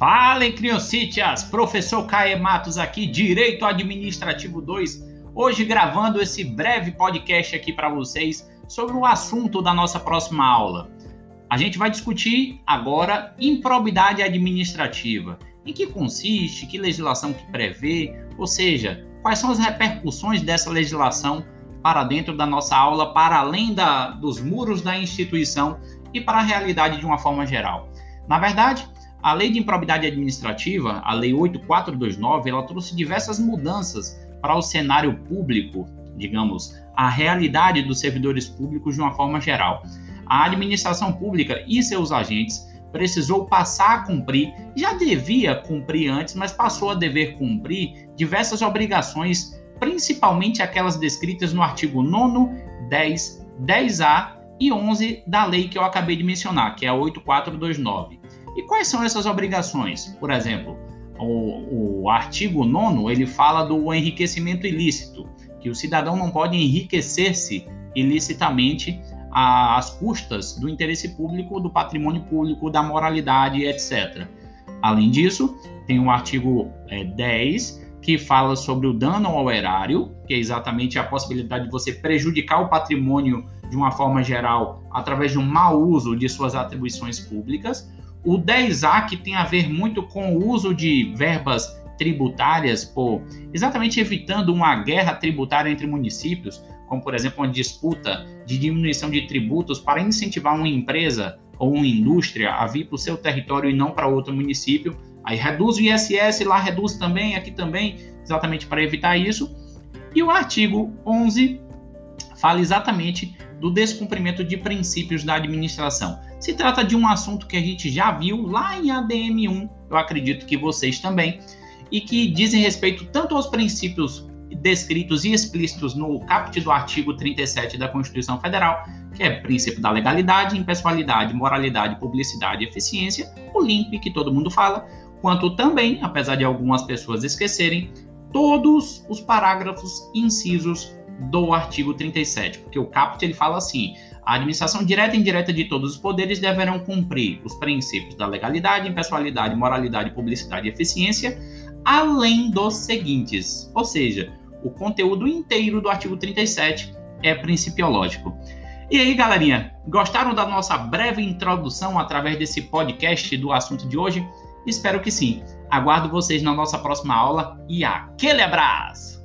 Fala, criocítias! Professor Caê Matos aqui, Direito Administrativo 2, hoje gravando esse breve podcast aqui para vocês sobre o assunto da nossa próxima aula. A gente vai discutir agora improbidade administrativa. Em que consiste, que legislação que prevê, ou seja, quais são as repercussões dessa legislação para dentro da nossa aula, para além da, dos muros da instituição e para a realidade de uma forma geral. Na verdade, a Lei de Improbidade Administrativa, a Lei 8429, ela trouxe diversas mudanças para o cenário público, digamos, a realidade dos servidores públicos de uma forma geral. A administração pública e seus agentes precisou passar a cumprir, já devia cumprir antes, mas passou a dever cumprir diversas obrigações, principalmente aquelas descritas no artigo 9, 10, 10A e 11 da lei que eu acabei de mencionar, que é a 8429. E quais são essas obrigações? Por exemplo, o, o artigo 9 ele fala do enriquecimento ilícito, que o cidadão não pode enriquecer-se ilicitamente às custas do interesse público, do patrimônio público, da moralidade, etc. Além disso, tem o artigo é, 10, que fala sobre o dano ao erário, que é exatamente a possibilidade de você prejudicar o patrimônio de uma forma geral através de um mau uso de suas atribuições públicas. O 10A, que tem a ver muito com o uso de verbas tributárias, por exatamente evitando uma guerra tributária entre municípios, como por exemplo uma disputa de diminuição de tributos para incentivar uma empresa ou uma indústria a vir para o seu território e não para outro município. Aí reduz o ISS, lá reduz também, aqui também, exatamente para evitar isso. E o artigo 11 fala exatamente do descumprimento de princípios da administração. Se trata de um assunto que a gente já viu lá em ADM 1, eu acredito que vocês também, e que dizem respeito tanto aos princípios descritos e explícitos no caput do artigo 37 da Constituição Federal, que é princípio da legalidade, impessoalidade, moralidade, publicidade e eficiência, o LIMP que todo mundo fala, quanto também, apesar de algumas pessoas esquecerem, todos os parágrafos incisos do artigo 37, porque o caput ele fala assim: a administração direta e indireta de todos os poderes deverão cumprir os princípios da legalidade, impessoalidade, moralidade, publicidade e eficiência, além dos seguintes. Ou seja, o conteúdo inteiro do artigo 37 é principiológico. E aí, galerinha, gostaram da nossa breve introdução através desse podcast do assunto de hoje? Espero que sim. Aguardo vocês na nossa próxima aula e aquele abraço!